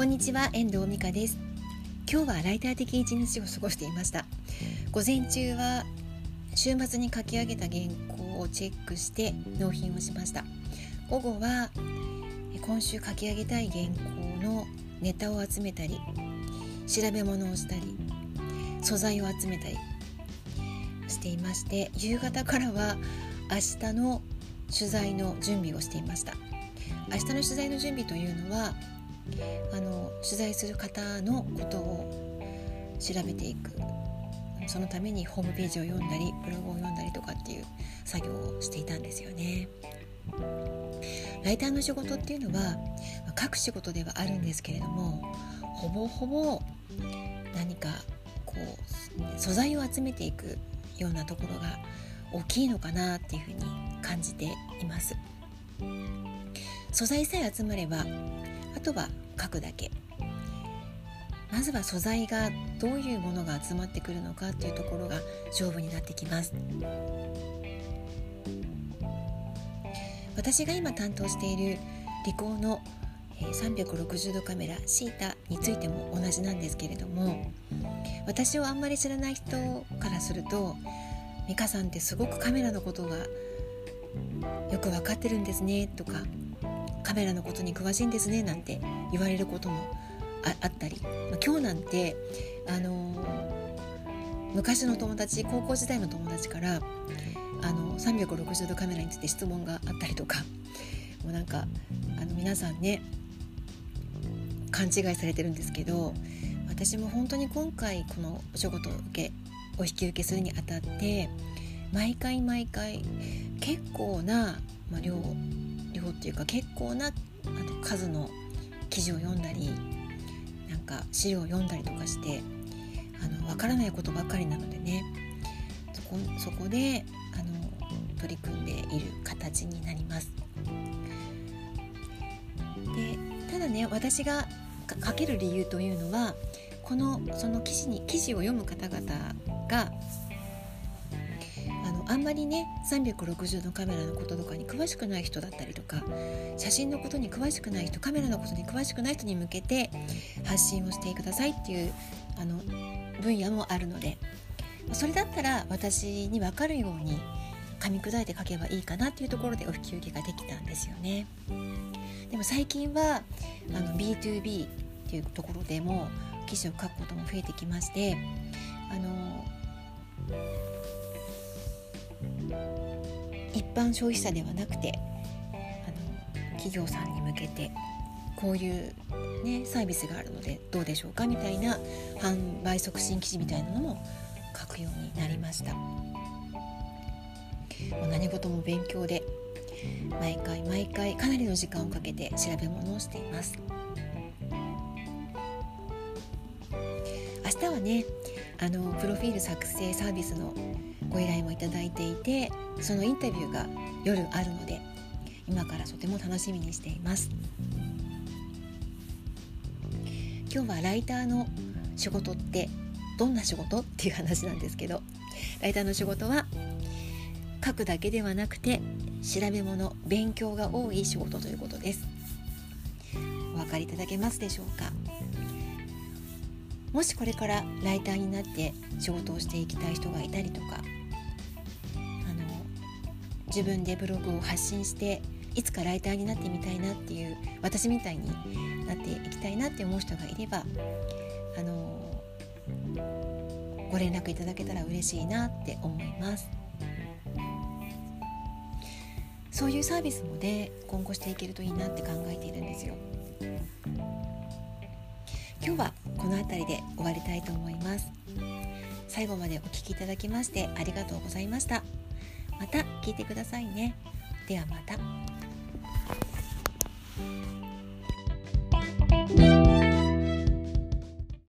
こんにちは遠藤美香です。今日はライター的一日を過ごしていました。午前中は週末に書き上げた原稿をチェックして納品をしました。午後は今週書き上げたい原稿のネタを集めたり調べ物をしたり素材を集めたりしていまして夕方からは明日の取材の準備をしていました。明日の取材の準備というのはあの取材する方のことを調べていくそのためにホームページを読んだりブログを読んだりとかっていう作業をしていたんですよね。ライターの仕事っていうのは書く仕事ではあるんですけれどもほぼほぼ何かこう素材を集めていくようなところが大きいのかなっていうふうに感じています素材さえ集まればあとは書くだけ。まずは素材がどういうものが集まってくるのかっていうところが勝負になってきます。私が今担当しているリコーの360度カメラシータについても同じなんですけれども私をあんまり知らない人からすると美香さんってすごくカメラのことがよく分かってるんですねとかカメラのことに詳しいんですねなんて言われることもあったり、ま、今日なんて、あのー、昔の友達高校時代の友達からあの360度カメラについて質問があったりとかもうなんかあの皆さんね勘違いされてるんですけど私も本当に今回このお仕事を受けお引き受けするにあたって毎回毎回結構な、まあ、量量っていうか結構なあの数の記事を読んだりなんか資料を読んだりとかしてあの分からないことばっかりなのでねそこそこであの取り組んでいる形になります。でただね私が書ける理由というのはこのその記事に記事を読む方々があんまりね360のカメラのこととかに詳しくない人だったりとか写真のことに詳しくない人カメラのことに詳しくない人に向けて発信をしてくださいっていうあの分野もあるのでそれだったら私に分かるように噛み砕いて書けばいいかなっていうところでお引き受けができたんですよね。でも最近はあの B2B っていうところでも記事を書くことも増えてきましてあの一般消費者ではなくてあの企業さんに向けてこういう、ね、サービスがあるのでどうでしょうかみたいな販売促進記事みたいなのも書くようになりました。もう何事も勉強で毎回毎回かなりの時間をかけて調べ物をしています明日はねあのプロフィール作成サービスのご依頼もいただいていてそのインタビューが夜あるので今からとても楽しみにしています。今日はライターの仕事ってどんな仕事っていう話なんですけどライターの仕事は書くだけではなくて調べ物勉強が多い仕事ということです。お分かりいただけますでしょうか？もしこれからライターになって仕事をしていきたい人がいたりとか自分でブログを発信していつかライターになってみたいなっていう私みたいになっていきたいなって思う人がいればあのご連絡いただけたら嬉しいなって思います。そういうサービスもね今後していけるといいなって考えているんですよ。今日はこの辺りで終わりたいと思います。最後までお聴きいただきましてありがとうございました。また聞いてくださいね。ではまた。